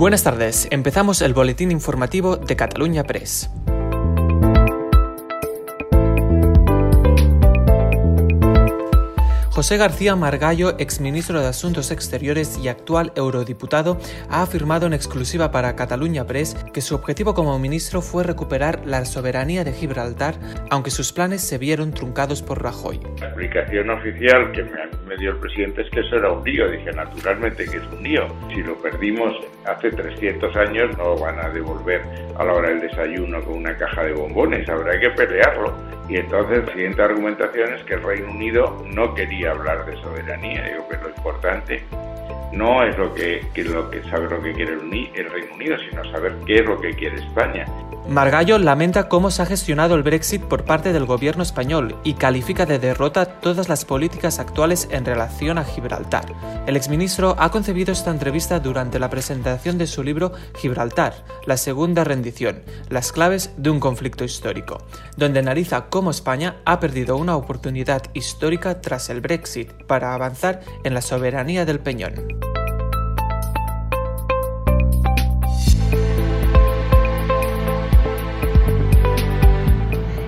Buenas tardes, empezamos el boletín informativo de Cataluña Press. José García Margallo, exministro de Asuntos Exteriores y actual eurodiputado, ha afirmado en exclusiva para Cataluña Press que su objetivo como ministro fue recuperar la soberanía de Gibraltar, aunque sus planes se vieron truncados por Rajoy. La explicación oficial que me, dio el presidente es que eso era un lío. Dije, naturalmente que es un lío. Si lo perdimos hace 300 años, no van a devolver a la hora del desayuno con una caja de bombones. Habrá que pelearlo. Y entonces la siguiente argumentación es que el Reino Unido no quería hablar de soberanía. Digo que lo importante no es lo que, lo que lo que quiere el Reino Unido, sino saber qué es lo que quiere España. Margallo lamenta cómo se ha gestionado el Brexit por parte del gobierno español y califica de derrota todas las políticas actuales en relación a Gibraltar. El exministro ha concebido esta entrevista durante la presentación de su libro Gibraltar, la segunda rendición, las claves de un conflicto histórico, donde analiza cómo España ha perdido una oportunidad histórica tras el Brexit para avanzar en la soberanía del Peñón.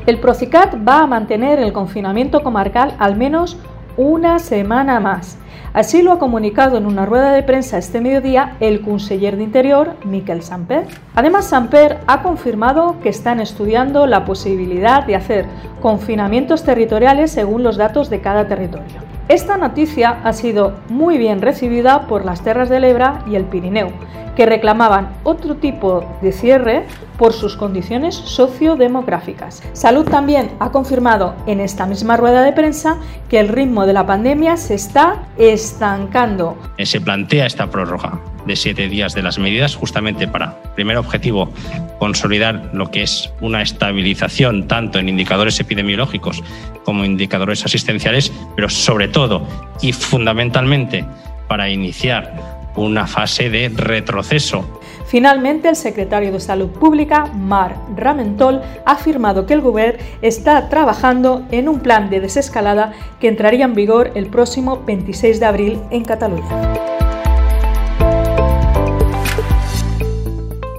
El Procicat va a mantener el confinamiento comarcal al menos una semana más. Así lo ha comunicado en una rueda de prensa este mediodía el conseller de Interior, Miquel Samper. Además, Samper ha confirmado que están estudiando la posibilidad de hacer confinamientos territoriales según los datos de cada territorio. Esta noticia ha sido muy bien recibida por las Terras del Ebra y el Pirineo, que reclamaban otro tipo de cierre por sus condiciones sociodemográficas. Salud también ha confirmado en esta misma rueda de prensa que el ritmo de la pandemia se está estancando. Se plantea esta prórroga de siete días de las medidas justamente para, primer objetivo, consolidar lo que es una estabilización tanto en indicadores epidemiológicos como indicadores asistenciales, pero sobre todo y fundamentalmente para iniciar una fase de retroceso. Finalmente, el secretario de Salud Pública, Mar Ramentol, ha afirmado que el Gobierno está trabajando en un plan de desescalada que entraría en vigor el próximo 26 de abril en Cataluña.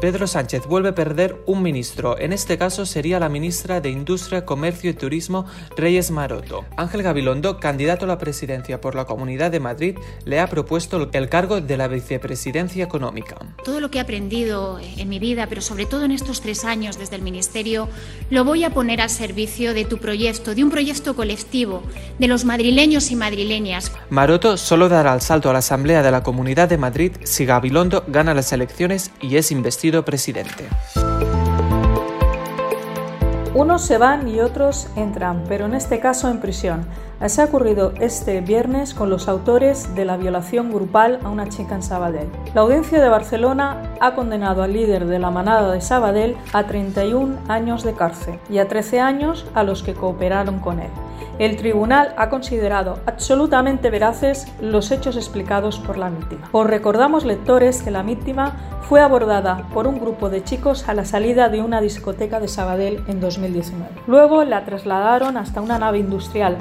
Pedro Sánchez vuelve a perder un ministro. En este caso sería la ministra de Industria, Comercio y Turismo, Reyes Maroto. Ángel Gabilondo, candidato a la presidencia por la Comunidad de Madrid, le ha propuesto el cargo de la vicepresidencia económica. Todo lo que he aprendido en mi vida, pero sobre todo en estos tres años desde el Ministerio, lo voy a poner al servicio de tu proyecto, de un proyecto colectivo, de los madrileños y madrileñas. Maroto solo dará el salto a la Asamblea de la Comunidad de Madrid si Gabilondo gana las elecciones y es investido presidente. Unos se van y otros entran, pero en este caso en prisión. Así ha ocurrido este viernes con los autores de la violación grupal a una chica en Sabadell. La audiencia de Barcelona ha condenado al líder de la manada de Sabadell a 31 años de cárcel y a 13 años a los que cooperaron con él. El tribunal ha considerado absolutamente veraces los hechos explicados por la víctima. Os recordamos, lectores, que la víctima fue abordada por un grupo de chicos a la salida de una discoteca de Sabadell en 2019. Luego la trasladaron hasta una nave industrial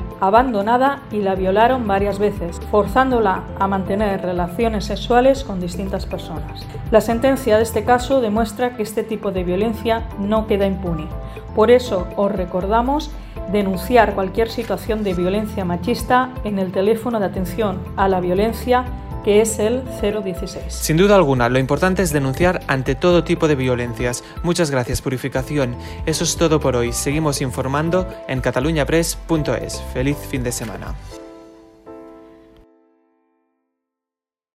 abandonada y la violaron varias veces, forzándola a mantener relaciones sexuales con distintas personas. La sentencia de este caso demuestra que este tipo de violencia no queda impune. Por eso os recordamos denunciar cualquier situación de violencia machista en el teléfono de atención a la violencia que es el 016. Sin duda alguna, lo importante es denunciar ante todo tipo de violencias. Muchas gracias, Purificación. Eso es todo por hoy. Seguimos informando en cataluñapress.es. Feliz fin de semana.